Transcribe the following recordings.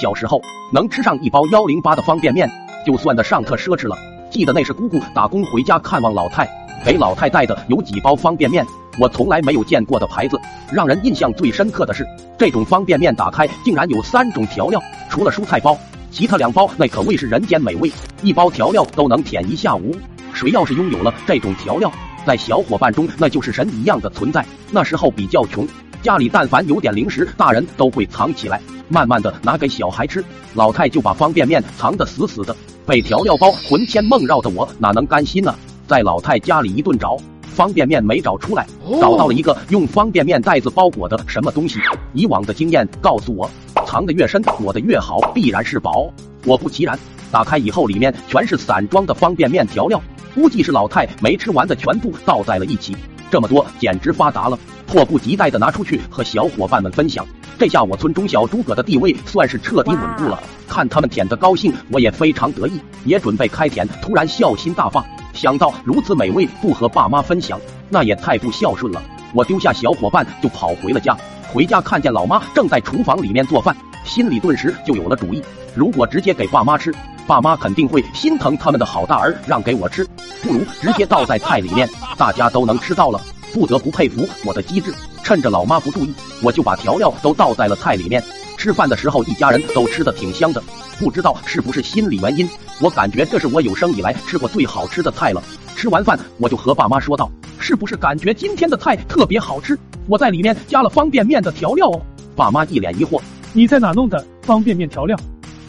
小时候能吃上一包幺零八的方便面，就算得上特奢侈了。记得那是姑姑打工回家看望老太，给老太带的有几包方便面，我从来没有见过的牌子。让人印象最深刻的是，这种方便面打开竟然有三种调料，除了蔬菜包，其他两包那可谓是人间美味，一包调料都能舔一下午。谁要是拥有了这种调料，在小伙伴中那就是神一样的存在。那时候比较穷，家里但凡有点零食，大人都会藏起来，慢慢的拿给小孩吃。老太就把方便面藏得死死的。被调料包魂牵梦绕的我哪能甘心呢？在老太家里一顿找，方便面没找出来，找到了一个用方便面袋子包裹的什么东西。以往的经验告诉我，藏得越深，裹得越好，必然是宝。果不其然，打开以后里面全是散装的方便面调料，估计是老太没吃完的全部倒在了一起。这么多简直发达了，迫不及待的拿出去和小伙伴们分享。这下我村中小诸葛的地位算是彻底稳固了。看他们舔的高兴，我也非常得意，也准备开舔。突然孝心大发，想到如此美味不和爸妈分享，那也太不孝顺了。我丢下小伙伴就跑回了家。回家看见老妈正在厨房里面做饭，心里顿时就有了主意。如果直接给爸妈吃，爸妈肯定会心疼他们的好大儿让给我吃，不如直接倒在菜里面，大家都能吃到了。不得不佩服我的机智。趁着老妈不注意，我就把调料都倒在了菜里面。吃饭的时候，一家人都吃的挺香的。不知道是不是心理原因，我感觉这是我有生以来吃过最好吃的菜了。吃完饭，我就和爸妈说道：“是不是感觉今天的菜特别好吃？我在里面加了方便面的调料哦。”爸妈一脸疑惑：“你在哪弄的方便面调料？”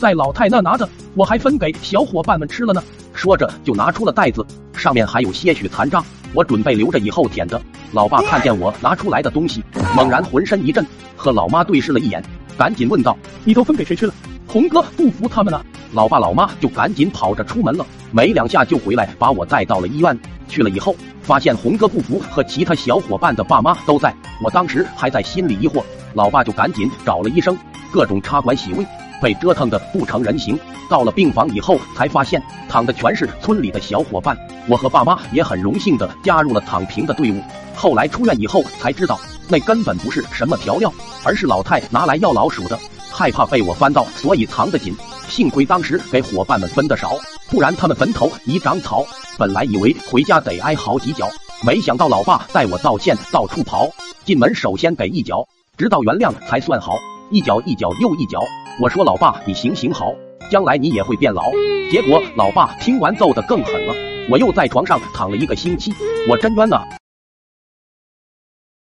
在老太那拿的，我还分给小伙伴们吃了呢。说着就拿出了袋子，上面还有些许残渣，我准备留着以后舔的。老爸看见我拿出来的东西，猛然浑身一震，和老妈对视了一眼，赶紧问道：“你都分给谁吃了？红哥不服他们呢。”老爸老妈就赶紧跑着出门了，没两下就回来把我带到了医院。去了以后，发现红哥不服和其他小伙伴的爸妈都在，我当时还在心里疑惑，老爸就赶紧找了医生，各种插管洗胃。被折腾的不成人形，到了病房以后才发现躺的全是村里的小伙伴。我和爸妈也很荣幸的加入了躺平的队伍。后来出院以后才知道，那根本不是什么调料，而是老太拿来药老鼠的，害怕被我翻到，所以藏得紧。幸亏当时给伙伴们分的少，不然他们坟头已长草。本来以为回家得挨好几脚，没想到老爸带我道歉，到处跑。进门首先给一脚，直到原谅才算好。一脚一脚又一脚。我说老爸，你行行好，将来你也会变老。结果老爸听完揍得更狠了，我又在床上躺了一个星期，我真冤呐！